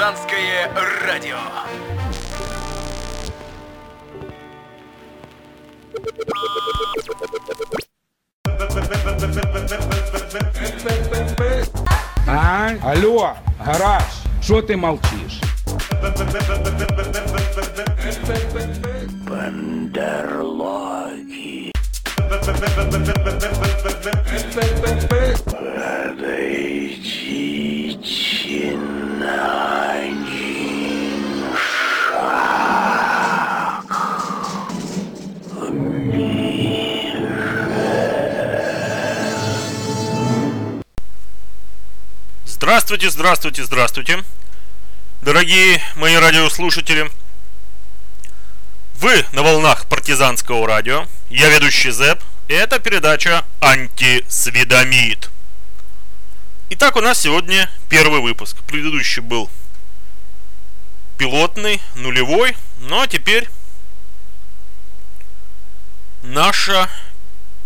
Партизанское радио. А? Алло, гараж, що ти мовчиш? Здравствуйте, здравствуйте, здравствуйте, дорогие мои радиослушатели. Вы на волнах партизанского радио. Я ведущий Зэп. И это передача Антисведомит. Итак, у нас сегодня первый выпуск. Предыдущий был пилотный, нулевой. Ну а теперь наша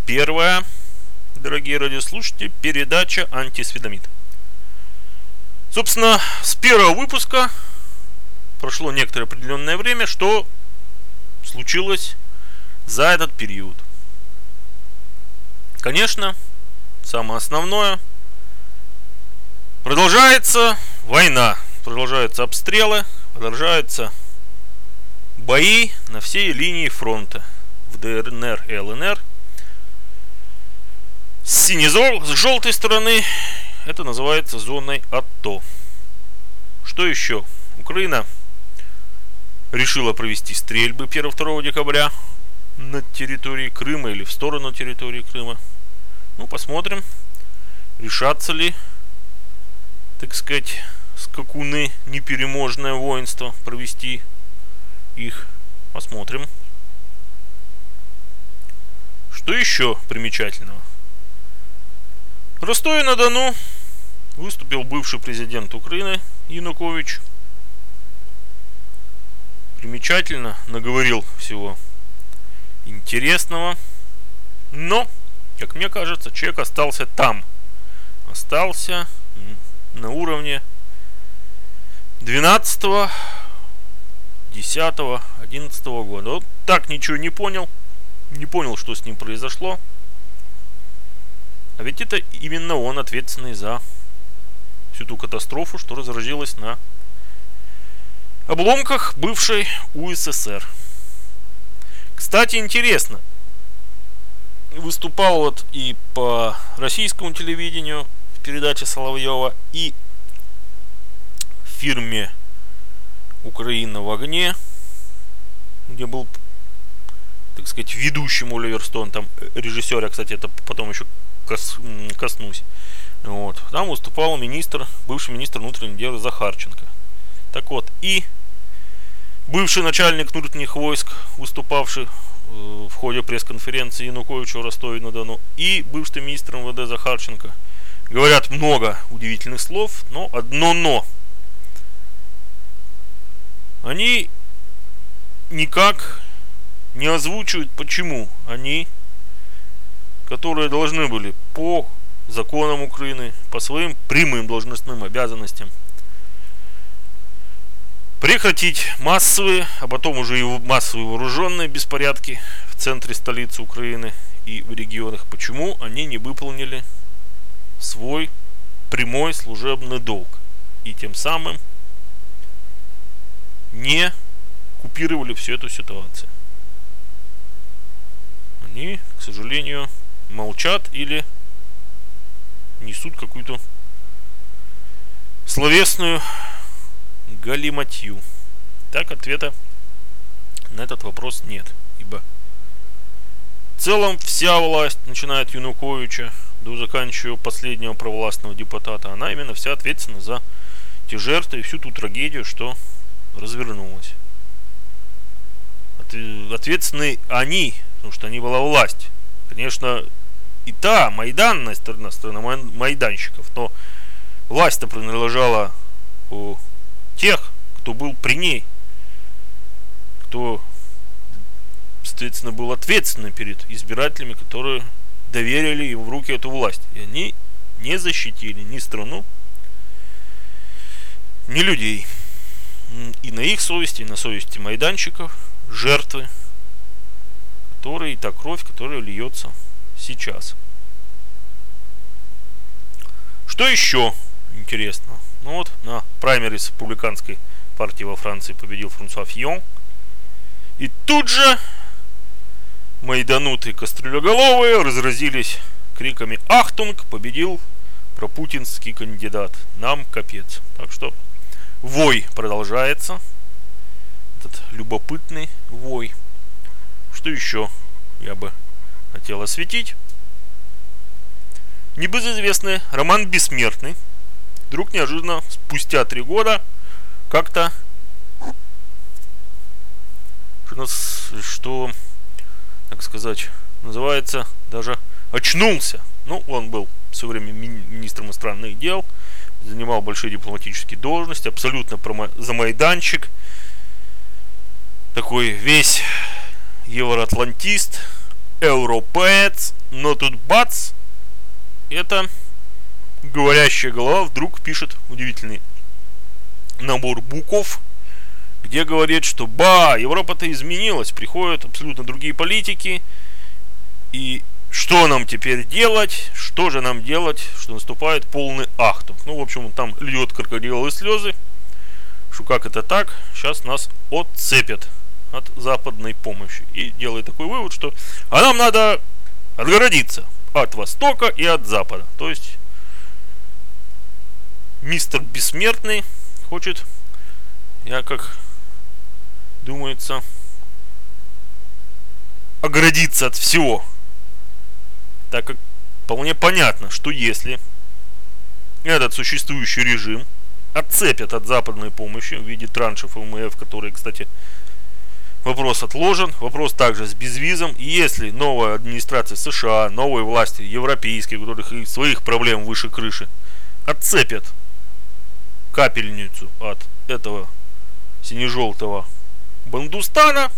первая, дорогие радиослушатели, передача Антисведомит. Собственно, с первого выпуска прошло некоторое определенное время, что случилось за этот период. Конечно, самое основное, продолжается война, продолжаются обстрелы, продолжаются бои на всей линии фронта в ДНР и ЛНР. С сине-желтой стороны это называется зоной АТО. Что еще? Украина решила провести стрельбы 1-2 декабря на территории Крыма или в сторону территории Крыма. Ну, посмотрим, решатся ли, так сказать, скакуны непереможное воинство провести их. Посмотрим. Что еще примечательного? Ростове-на-Дону выступил бывший президент Украины Янукович. Примечательно наговорил всего интересного. Но, как мне кажется, человек остался там. Остался на уровне 12 10 11 года. Вот так ничего не понял. Не понял, что с ним произошло. А ведь это именно он ответственный за всю ту катастрофу, что разразилась на обломках бывшей УССР. Кстати, интересно, выступал вот и по российскому телевидению в передаче Соловьева, и в фирме Украина в огне, где был, так сказать, ведущим Оливер Стоун, там режиссер, я, кстати, это потом еще кос, коснусь. Вот. Там выступал министр, бывший министр внутренних дел Захарченко. Так вот, и бывший начальник внутренних войск, выступавший э, в ходе пресс-конференции Януковича в Ростове-на-Дону, и бывший министр МВД Захарченко. Говорят много удивительных слов, но одно но. Они никак не озвучивают, почему они которые должны были по законам Украины, по своим прямым должностным обязанностям прекратить массовые, а потом уже и массовые вооруженные беспорядки в центре столицы Украины и в регионах. Почему они не выполнили свой прямой служебный долг и тем самым не купировали всю эту ситуацию. Они, к сожалению, молчат или несут какую-то словесную галиматью. Так ответа на этот вопрос нет. Ибо в целом вся власть, начиная от Януковича до заканчивая последнего провластного депутата, она именно вся ответственна за те жертвы и всю ту трагедию, что развернулась. Ответственны они, потому что они была власть. Конечно, и та майданная сторона, сторона майданщиков, но власть-то принадлежала у тех, кто был при ней, кто, соответственно, был ответственным перед избирателями, которые доверили им в руки эту власть. И они не защитили ни страну, ни людей. и на их совести, и на совести майданчиков, жертвы, которые, и та кровь, которая льется сейчас. Что еще интересно? Ну вот, на праймерис республиканской партии во Франции победил Франсуа Фион. И тут же майданутые кастрюлеголовые разразились криками «Ахтунг! Победил пропутинский кандидат! Нам капец!» Так что вой продолжается. Этот любопытный вой. Что еще я бы хотел осветить? Небезызвестный Роман Бессмертный вдруг неожиданно спустя три года как-то что, так сказать, называется, даже очнулся. Ну, он был все время министром иностранных дел, занимал большие дипломатические должности, абсолютно за майданчик. Такой весь евроатлантист, европеец, но тут бац, это говорящая голова вдруг пишет удивительный набор букв, где говорит, что ба, Европа-то изменилась, приходят абсолютно другие политики, и что нам теперь делать, что же нам делать, что наступает полный ахтунг. Ну, в общем, там льет крокодиловые слезы, что как это так, сейчас нас отцепят от западной помощи. И делает такой вывод, что а нам надо отгородиться от востока и от запада. То есть мистер Бессмертный хочет, я как думается, оградиться от всего. Так как вполне понятно, что если этот существующий режим отцепят от западной помощи в виде траншев МФ, которые, кстати, вопрос отложен, вопрос также с безвизом. И если новая администрация США, новые власти европейские, у которых своих проблем выше крыши, отцепят капельницу от этого сине-желтого бандустана,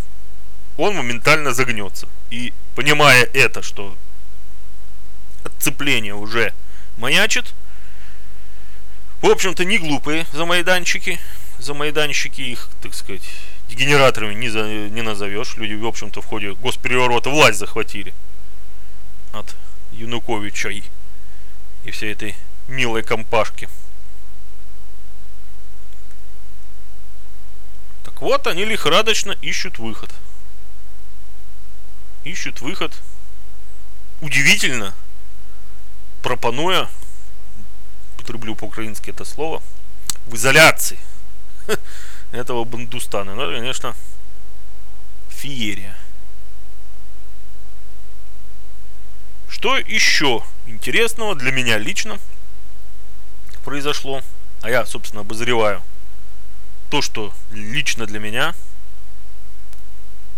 он моментально загнется. И понимая это, что отцепление уже маячит, в общем-то, не глупые за майданчики, за майданчики их, так сказать, дегенераторами не, за, не назовешь. Люди, в общем-то, в ходе госпереворота власть захватили от Януковича и, и всей этой милой компашки. Так вот, они лихорадочно ищут выход. Ищут выход. Удивительно, пропонуя, потреблю по-украински это слово, в изоляции этого Бандустана. Ну, конечно, феерия. Что еще интересного для меня лично произошло? А я, собственно, обозреваю то, что лично для меня,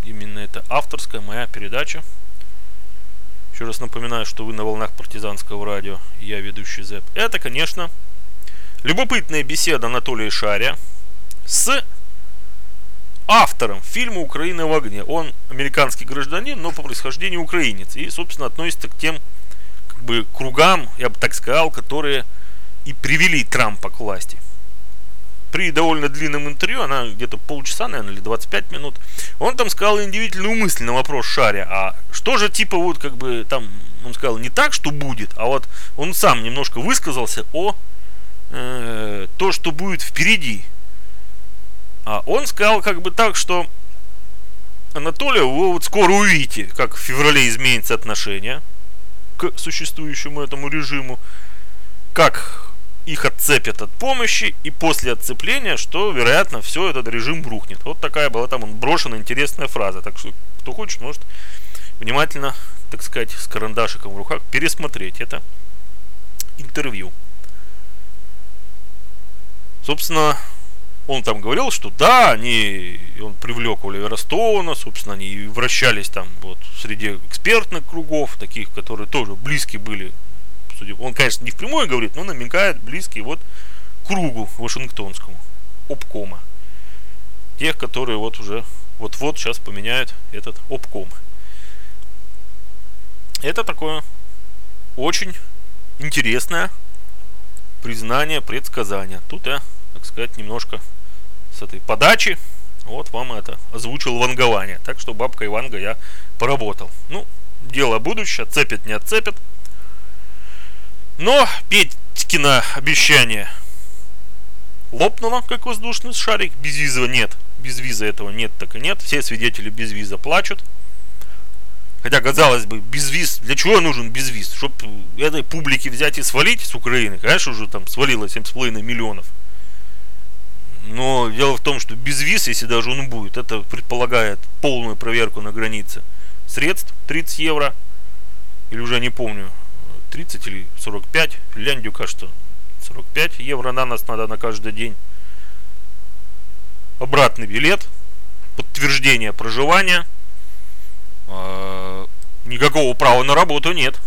именно это авторская моя передача. Еще раз напоминаю, что вы на волнах партизанского радио, я ведущий ЗЭП. Это, конечно, любопытная беседа Анатолия Шаря с автором фильма «Украина в огне». Он американский гражданин, но по происхождению украинец. И, собственно, относится к тем как бы, кругам, я бы так сказал, которые и привели Трампа к власти при довольно длинном интервью, она где-то полчаса, наверное, или 25 минут, он там сказал удивительную мысль на вопрос Шаря, а что же типа вот как бы там, он сказал не так, что будет, а вот он сам немножко высказался о э, то, что будет впереди. А он сказал как бы так, что Анатолия, вы вот скоро увидите, как в феврале изменится отношение к существующему этому режиму, как их отцепят от помощи, и после отцепления, что, вероятно, все этот режим рухнет. Вот такая была там брошена интересная фраза. Так что, кто хочет, может внимательно, так сказать, с карандашиком в руках пересмотреть это интервью. Собственно, он там говорил, что да, они, он привлек Оливера Стоуна, собственно, они вращались там вот среди экспертных кругов, таких, которые тоже близки были Он, конечно, не впрямую говорит, но намекает близкий вот кругу Вашингтонскому, обкома. Тех, которые вот уже вот-вот сейчас поменяют этот обком. Это такое очень интересное признание, предсказание. Тут я, так сказать, немножко с этой подачи. Вот вам это озвучил вангование. Так что бабка Иванга я поработал. Ну, дело будущее, отцепит, не отцепит. Но Петькино обещание лопнуло, как воздушный шарик. Без виза нет. Без виза этого нет, так и нет. Все свидетели без виза плачут. Хотя, казалось бы, без виз, для чего нужен без виз? Чтобы этой публике взять и свалить с Украины. Конечно, уже там свалило 7,5 миллионов. Но дело в том, что без виз, если даже он будет, это предполагает полную проверку на границе. Средств 30 евро, или уже не помню, 30 или 45, Финляндию, кажется, 45 евро на нас надо на каждый день. Обратный билет, подтверждение проживания, а, никакого права на работу нет.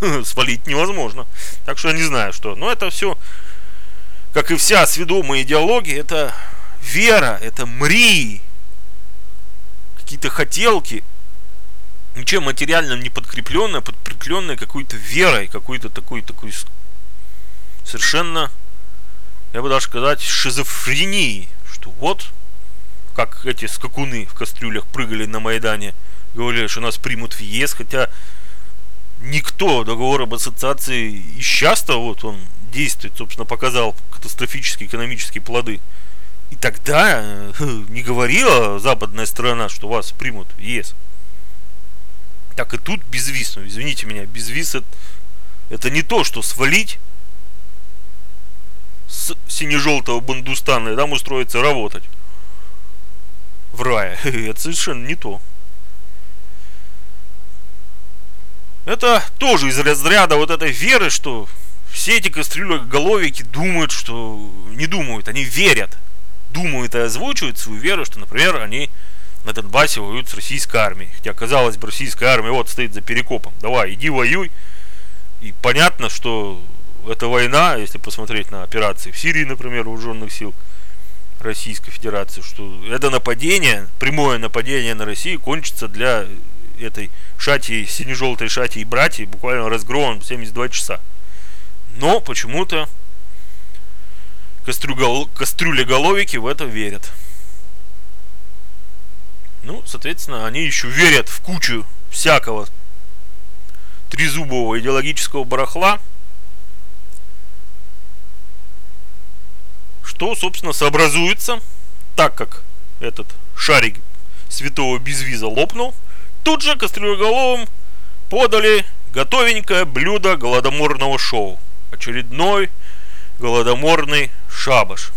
Свалить невозможно. Так что я не знаю, что. Но это все как и вся сведомая идеология, это вера, это мрии, какие-то хотелки, ничем материальным не подкрепленная, подкрепленная какой-то верой, какой-то такой, такой совершенно, я бы даже сказать, шизофренией, что вот, как эти скакуны в кастрюлях прыгали на Майдане, говорили, что нас примут в ЕС, хотя никто договор об ассоциации и сейчас-то вот он действует, собственно, показал катастрофические экономические плоды. И тогда э, не говорила западная сторона, что вас примут в ЕС. Так и тут безвиз. Ну, извините меня, безвиз это, это не то, что свалить с сине-желтого Бандустана и там устроиться работать в рае. Это совершенно не то. Это тоже из разряда вот этой веры, что все эти кастрюлеголовики думают, что... Не думают, они верят. Думают и озвучивают свою веру, что, например, они на Донбассе воюют с российской армией. Хотя, казалось бы, российская армия вот стоит за перекопом. Давай, иди воюй. И понятно, что эта война, если посмотреть на операции в Сирии, например, вооруженных сил Российской Федерации, что это нападение, прямое нападение на Россию кончится для этой шати, сине-желтой шати и братьев буквально разгромом в 72 часа. Но почему-то кастрюлеголовики в это верят. Ну, соответственно, они еще верят в кучу всякого трезубого идеологического барахла, что, собственно, сообразуется, так как этот шарик святого безвиза лопнул, тут же кастрюлеголовым подали готовенькое блюдо голодоморного шоу – очередной голодоморный шабаш.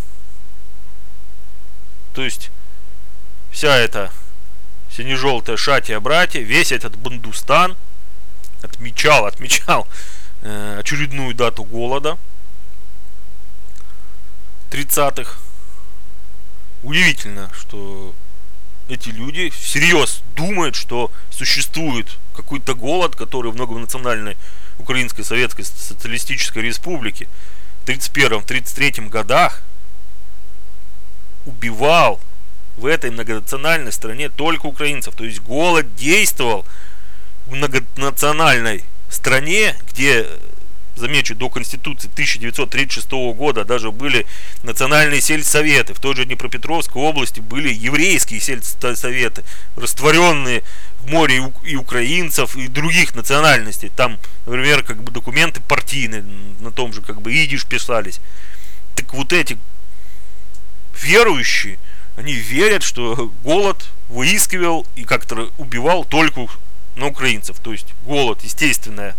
То есть вся эта сине-желтая шатия братья, весь этот Бандустан отмечал, отмечал э, очередную дату голода 30-х. Удивительно, что эти люди всерьез думают, что существует какой-то голод, который в многонациональной Украинской Советской Социалистической Республики в 1931-1933 годах убивал в этой многонациональной стране только украинцев. То есть голод действовал в многонациональной стране, где замечу, до Конституции 1936 года даже были национальные сельсоветы. В той же Днепропетровской области были еврейские сельсоветы, растворенные море и украинцев, и других национальностей. Там, например, как бы документы партийные, на том же как бы идиш писались. Так вот эти верующие, они верят, что голод выискивал и как-то убивал только на украинцев. То есть голод, естественная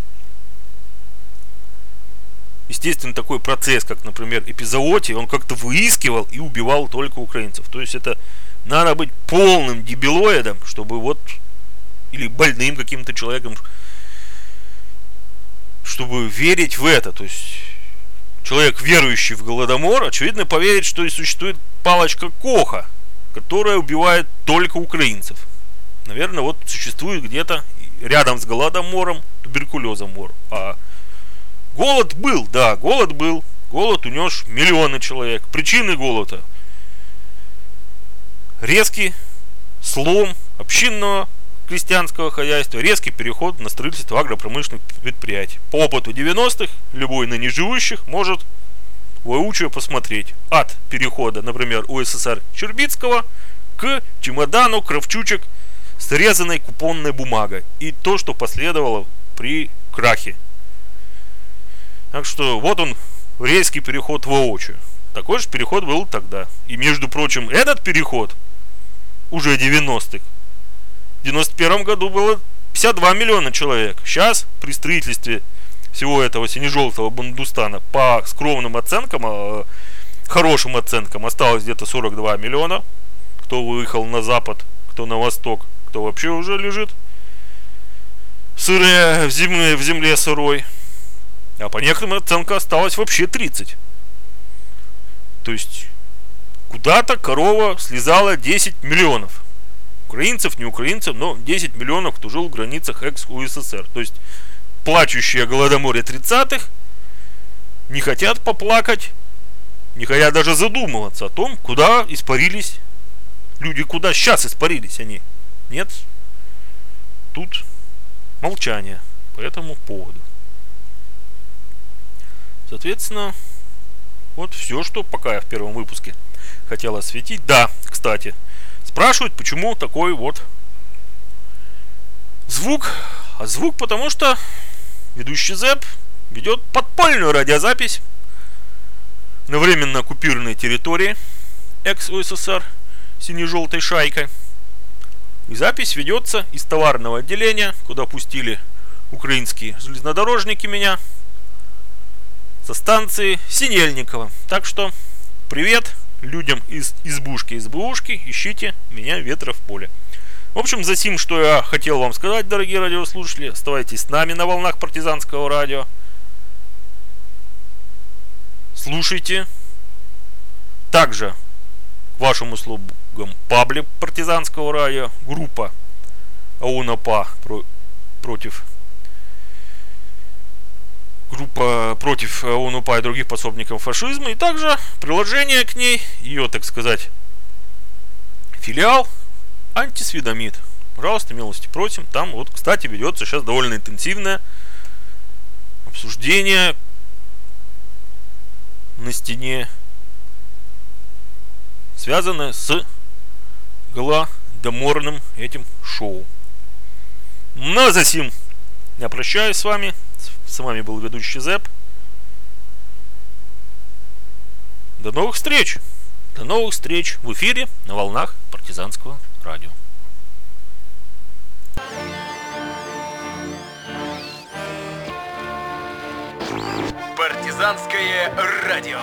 естественно, такой процесс, как, например, эпизоотий, он как-то выискивал и убивал только украинцев. То есть это надо быть полным дебилоидом, чтобы вот, или больным каким-то человеком, чтобы верить в это. То есть человек, верующий в Голодомор, очевидно, поверит, что и существует палочка Коха, которая убивает только украинцев. Наверное, вот существует где-то рядом с Голодомором туберкулезом А Голод был, да, голод был. Голод унес миллионы человек. Причины голода. Резкий слом общинного крестьянского хозяйства, резкий переход на строительство агропромышленных предприятий. По опыту 90-х любой ныне живущих может воочию посмотреть от перехода, например, УССР Чербицкого к чемодану кравчучек с резаной купонной бумагой и то, что последовало при крахе. Так что вот он, резкий переход воочию. Такой же переход был тогда. И, между прочим, этот переход уже 90-х. В 91 году было 52 миллиона человек. Сейчас при строительстве всего этого сине-желтого Бандустана по скромным оценкам, а, хорошим оценкам осталось где-то 42 миллиона. Кто выехал на запад, кто на восток, кто вообще уже лежит сырая в земле, в земле сырой. А по некоторым оценкам осталось вообще 30. То есть куда-то корова слезала 10 миллионов. Украинцев, не украинцев, но 10 миллионов, кто жил в границах экс-УССР. То есть плачущие голодоморе 30-х не хотят поплакать, не хотят даже задумываться о том, куда испарились люди, куда сейчас испарились они. Нет, тут молчание по этому поводу. Соответственно, вот все, что пока я в первом выпуске хотел осветить. Да, кстати, спрашивают, почему такой вот звук. А звук потому что ведущий ЗЭП ведет подпольную радиозапись на временно оккупированной территории экс-УССР сине-желтой шайкой. И запись ведется из товарного отделения, куда пустили украинские железнодорожники меня со станции Синельникова. Так что привет людям из избушки избушки, ищите меня ветра в поле. В общем, за сим, что я хотел вам сказать, дорогие радиослушатели, оставайтесь с нами на волнах партизанского радио. Слушайте. Также к вашим услугам паблик партизанского радио, группа про, против группа против ОНУПА и других пособников фашизма, и также приложение к ней, ее, так сказать, филиал антисведомит. Пожалуйста, милости просим. Там вот, кстати, ведется сейчас довольно интенсивное обсуждение на стене связанное с голодоморным этим шоу. Ну а затем я прощаюсь с вами. С вами был ведущий Зэп. До новых встреч! До новых встреч в эфире на волнах партизанского радио. Партизанское радио.